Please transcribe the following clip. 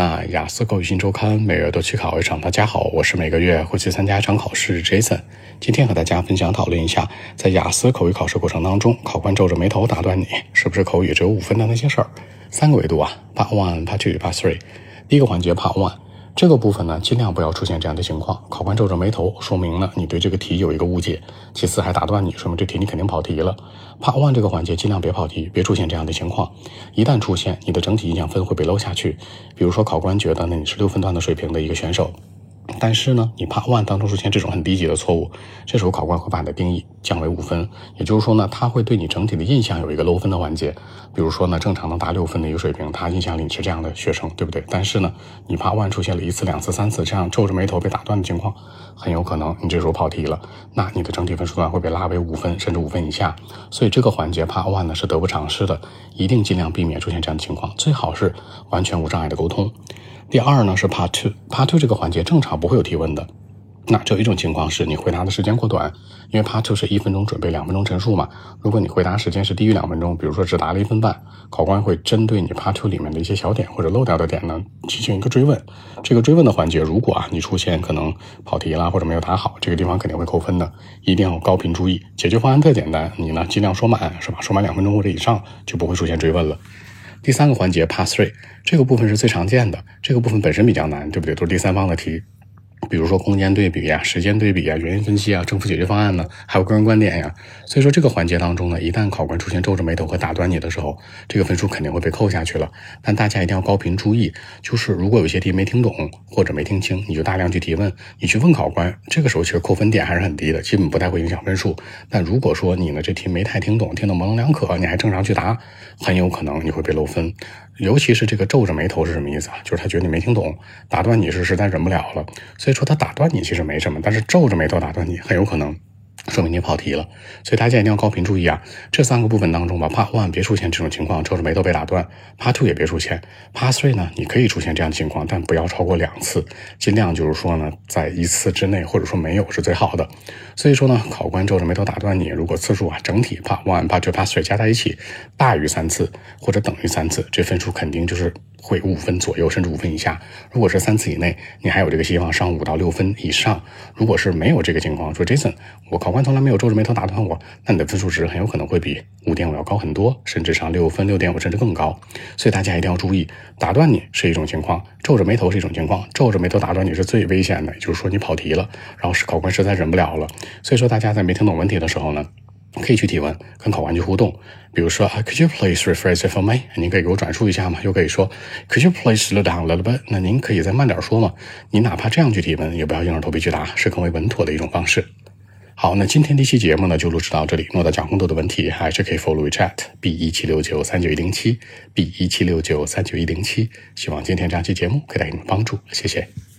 那雅思口语新周刊每月都去考一场，大家好，我是每个月会去参加一场考试，Jason。今天和大家分享讨论一下，在雅思口语考试过程当中，考官皱着眉头打断你，是不是口语只有五分的那些事儿？三个维度啊，Part One、Part Two、Part Three。第一个环节 Part One。这个部分呢，尽量不要出现这样的情况。考官皱着眉头，说明呢你对这个题有一个误解。其次还打断你，说明这题你肯定跑题了。Part One 这个环节尽量别跑题，别出现这样的情况。一旦出现，你的整体印象分会被漏下去。比如说，考官觉得呢你是六分段的水平的一个选手。但是呢，你 Part One 当中出现这种很低级的错误，这时候考官会把你的定义降为五分，也就是说呢，他会对你整体的印象有一个漏分的环节。比如说呢，正常能达六分的一个水平，他印象里你是这样的学生，对不对？但是呢，你 Part One 出现了一次、两次、三次这样皱着眉头被打断的情况，很有可能你这时候跑题了，那你的整体分数段会被拉为五分，甚至五分以下。所以这个环节 Part One 呢是得不偿失的，一定尽量避免出现这样的情况，最好是完全无障碍的沟通。第二呢是 Part Two，Part Two 这个环节正常不会有提问的。那只有一种情况是你回答的时间过短，因为 Part Two 是一分钟准备两分钟陈述嘛。如果你回答时间是低于两分钟，比如说只答了一分半，考官会针对你 Part Two 里面的一些小点或者漏掉的点呢进行一个追问。这个追问的环节，如果啊你出现可能跑题啦或者没有答好，这个地方肯定会扣分的，一定要高频注意。解决方案特简单，你呢尽量说满是吧？说满两分钟或者以上就不会出现追问了。第三个环节 Pass Three，这个部分是最常见的，这个部分本身比较难，对不对？都是第三方的题。比如说空间对比呀、时间对比呀、原因分析啊、政府解决方案呢，还有个人观点呀。所以说这个环节当中呢，一旦考官出现皱着眉头和打断你的时候，这个分数肯定会被扣下去了。但大家一定要高频注意，就是如果有些题没听懂或者没听清，你就大量去提问，你去问考官，这个时候其实扣分点还是很低的，基本不太会影响分数。但如果说你呢这题没太听懂，听得模棱两可，你还正常去答，很有可能你会被漏分。尤其是这个皱着眉头是什么意思啊？就是他觉得你没听懂，打断你是实在忍不了了。所以说他打断你其实没什么，但是皱着眉头打断你很有可能。说明你跑题了，所以大家一定要高频注意啊！这三个部分当中吧，Part One 别出现这种情况，皱着眉头被打断；Part Two 也别出现；Part Three 呢，你可以出现这样的情况，但不要超过两次，尽量就是说呢，在一次之内，或者说没有是最好的。所以说呢，考官皱着眉头打断你，如果次数啊，整体 Part One、Part Two、Part Three 加在一起大于三次或者等于三次，这分数肯定就是会五分左右，甚至五分以下。如果是三次以内，你还有这个希望上五到六分以上。如果是没有这个情况，说 Jason，我考。官从来没有皱着眉头打断我，那你的分数值很有可能会比五点五要高很多，甚至上六分、六点五甚至更高。所以大家一定要注意，打断你是一种情况，皱着眉头是一种情况。皱着眉头打断你是最危险的，就是说你跑题了，然后是考官实在忍不了了。所以说大家在没听懂问题的时候呢，可以去提问，跟考官去互动。比如说，Could you please rephrase it for me？您可以给我转述一下吗？又可以说，Could you please slow down a little bit？那您可以再慢点说吗？你哪怕这样去提问，也不要硬着头皮去答，是更为稳妥的一种方式。好，那今天这期节目呢就录制到这里。诺大讲更多的问题，还是可以 follow WeChat B 一七六九三九一零七 B 一七六九三九一零七。希望今天这期节目可以带给你们帮助，谢谢。